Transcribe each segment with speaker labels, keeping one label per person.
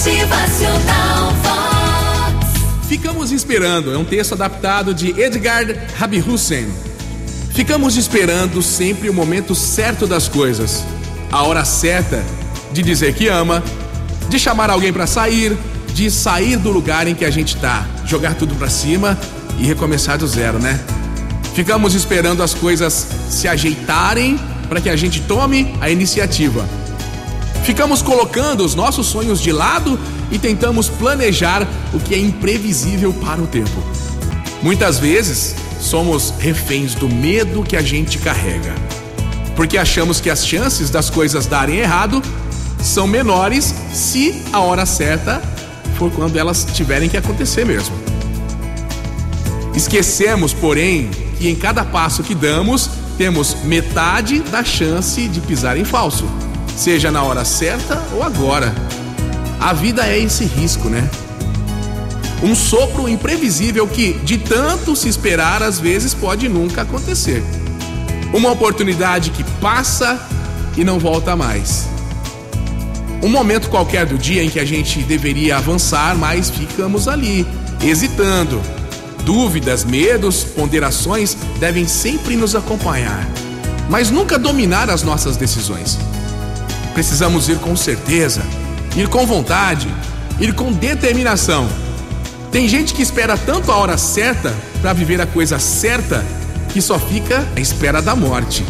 Speaker 1: Motivacional.
Speaker 2: Ficamos esperando, é um texto adaptado de Edgar Rabi Hussein. Ficamos esperando sempre o momento certo das coisas, a hora certa de dizer que ama, de chamar alguém para sair, de sair do lugar em que a gente tá, jogar tudo para cima e recomeçar do zero, né? Ficamos esperando as coisas se ajeitarem para que a gente tome a iniciativa. Ficamos colocando os nossos sonhos de lado e tentamos planejar o que é imprevisível para o tempo. Muitas vezes somos reféns do medo que a gente carrega, porque achamos que as chances das coisas darem errado são menores se a hora certa for quando elas tiverem que acontecer mesmo. Esquecemos, porém, que em cada passo que damos, temos metade da chance de pisar em falso, seja na hora certa ou agora. A vida é esse risco, né? Um sopro imprevisível que, de tanto se esperar, às vezes pode nunca acontecer. Uma oportunidade que passa e não volta mais. Um momento qualquer do dia em que a gente deveria avançar, mas ficamos ali, hesitando. Dúvidas, medos, ponderações devem sempre nos acompanhar, mas nunca dominar as nossas decisões. Precisamos ir com certeza, ir com vontade, ir com determinação. Tem gente que espera tanto a hora certa para viver a coisa certa que só fica à espera da morte,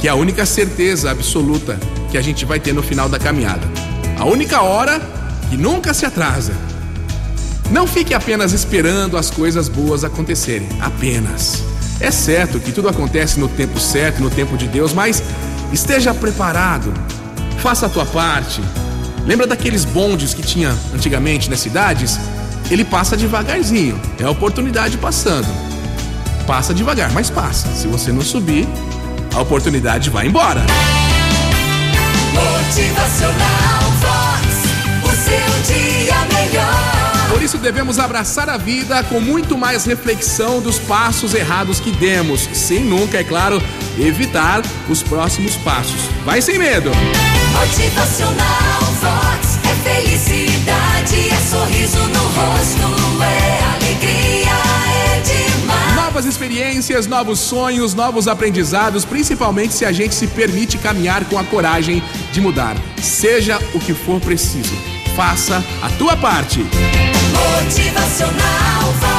Speaker 2: que é a única certeza absoluta que a gente vai ter no final da caminhada. A única hora que nunca se atrasa. Não fique apenas esperando as coisas boas acontecerem, apenas. É certo que tudo acontece no tempo certo, no tempo de Deus, mas esteja preparado. Faça a tua parte. Lembra daqueles bondes que tinha antigamente nas cidades? Ele passa devagarzinho, é a oportunidade passando. Passa devagar, mas passa. Se você não subir, a oportunidade vai embora.
Speaker 1: Motivacional
Speaker 2: isso devemos abraçar a vida com muito mais reflexão dos passos errados que demos, sem nunca, é claro, evitar os próximos passos. Vai sem medo!
Speaker 1: Motivacional Vox. É felicidade, é sorriso no rosto, é alegria, é demais.
Speaker 2: Novas experiências, novos sonhos, novos aprendizados, principalmente se a gente se permite caminhar com a coragem de mudar. Seja o que for preciso, faça a tua parte.
Speaker 1: Motivacional.